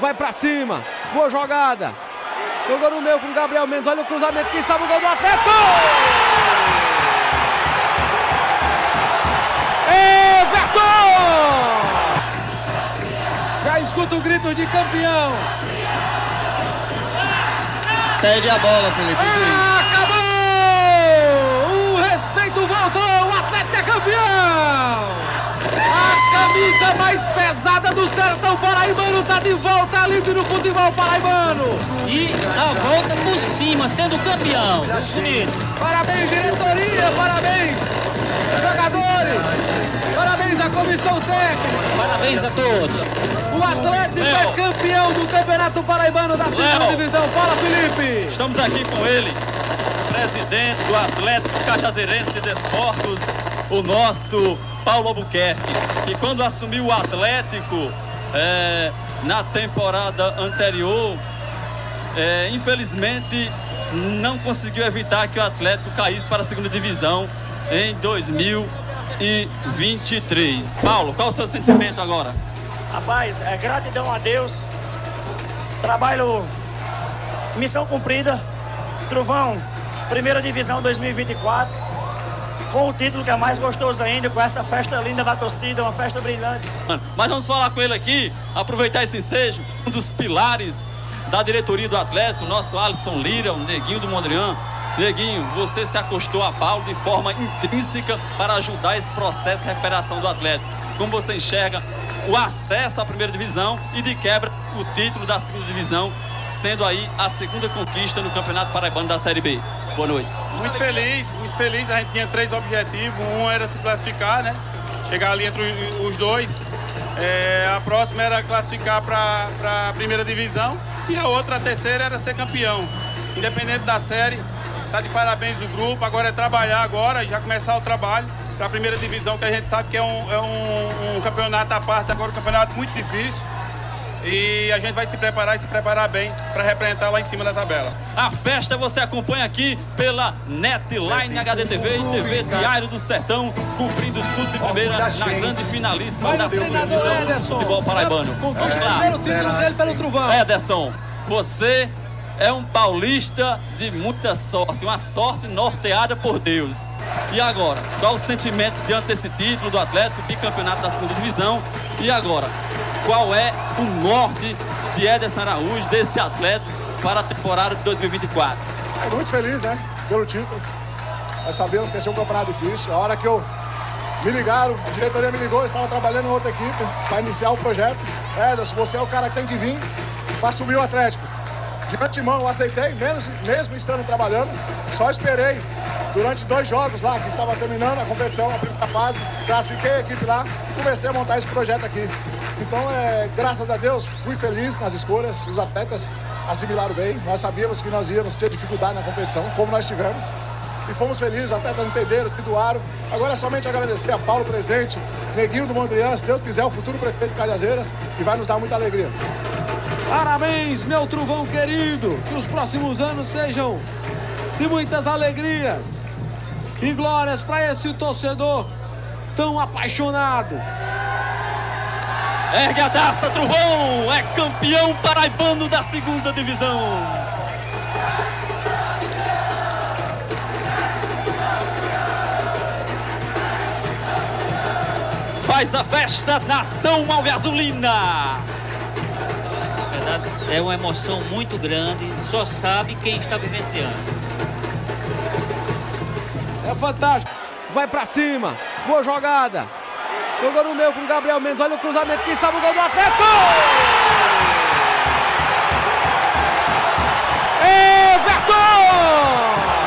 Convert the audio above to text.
vai pra cima. Boa jogada. Jogou no meio com o Gabriel Mendes. Olha o cruzamento. Quem sabe o gol do Atlético! Everton! Já escuta o grito de campeão. Pegue a bola, Felipe. Acabou! Camisa mais pesada do sertão paraibano está de volta livre no futebol paraibano. E a volta por cima, sendo campeão. Bonito. Parabéns, diretoria, parabéns, jogadores, parabéns à comissão técnica. Parabéns a todos. O Atlético é campeão do Campeonato Paraibano da segunda divisão. Fala, Felipe. Estamos aqui com ele, presidente do Atlético Cajazeirense de Desportos, o nosso Paulo Albuquerque, que quando assumiu o Atlético é, na temporada anterior, é, infelizmente não conseguiu evitar que o Atlético caísse para a segunda divisão em 2023. Paulo, qual o seu sentimento agora? Rapaz, é gratidão a Deus. Trabalho, missão cumprida. Trovão, primeira divisão 2024. Com o título que é mais gostoso ainda, com essa festa linda da torcida, uma festa brilhante. Mas vamos falar com ele aqui, aproveitar esse ensejo, um dos pilares da diretoria do Atlético, nosso Alisson Lira, o Neguinho do Mondrian. Neguinho, você se acostou a Paulo de forma intrínseca para ajudar esse processo de recuperação do Atlético. Como você enxerga o acesso à primeira divisão e de quebra o título da segunda divisão, sendo aí a segunda conquista no Campeonato Paraibano da Série B. Boa noite. Muito feliz, muito feliz. A gente tinha três objetivos. Um era se classificar, né? Chegar ali entre os dois. É, a próxima era classificar para a primeira divisão. E a outra, a terceira, era ser campeão. Independente da série, tá de parabéns o grupo. Agora é trabalhar agora, já começar o trabalho para a primeira divisão, que a gente sabe que é um, é um, um campeonato à parte, agora um campeonato muito difícil. E a gente vai se preparar e se preparar bem para representar lá em cima da tabela. A festa você acompanha aqui pela Netline HDTV e TV Diário do Sertão, cumprindo tudo de primeira na grande finalíssima da segunda divisão do Ederson. futebol paraibano. Vamos lá. primeiro título dele pelo Trovão. Ederson, você é um paulista de muita sorte, uma sorte norteada por Deus. E agora, qual o sentimento diante desse título do Atlético, bicampeonato da segunda divisão? E agora, qual é o norte de Ederson Araújo, desse atleta, para a temporada de 2024? É muito feliz, né? Pelo título. Nós sabemos que esse é um campeonato difícil. A hora que eu me ligaram, a diretoria me ligou, eu estava trabalhando em outra equipe para iniciar o projeto. Ederson, você é o cara que tem que vir para assumir o Atlético. De antemão eu aceitei, mesmo estando trabalhando. Só esperei durante dois jogos lá, que estava terminando a competição, a primeira fase. Classifiquei a equipe lá e comecei a montar esse projeto aqui. Então, é, graças a Deus, fui feliz nas escolhas. Os atletas assimilaram bem. Nós sabíamos que nós íamos ter dificuldade na competição, como nós tivemos. E fomos felizes, os atletas entenderam, te doaram. Agora é somente agradecer a Paulo, presidente, Neguinho do Mondrian, se Deus quiser, o futuro prefeito de Cajazeiras, e vai nos dar muita alegria. Parabéns, meu trovão querido. Que os próximos anos sejam de muitas alegrias e glórias para esse torcedor tão apaixonado. Ergue a taça, Trovão! É campeão paraibano da segunda divisão! Faz a festa, nação alveazulina! verdade, é uma emoção muito grande, só sabe quem está vivenciando. É fantástico. Vai para cima. Boa jogada. Jogou no meio com o Gabriel Mendes. Olha o cruzamento. Quem sabe o gol do Atlético? Everton!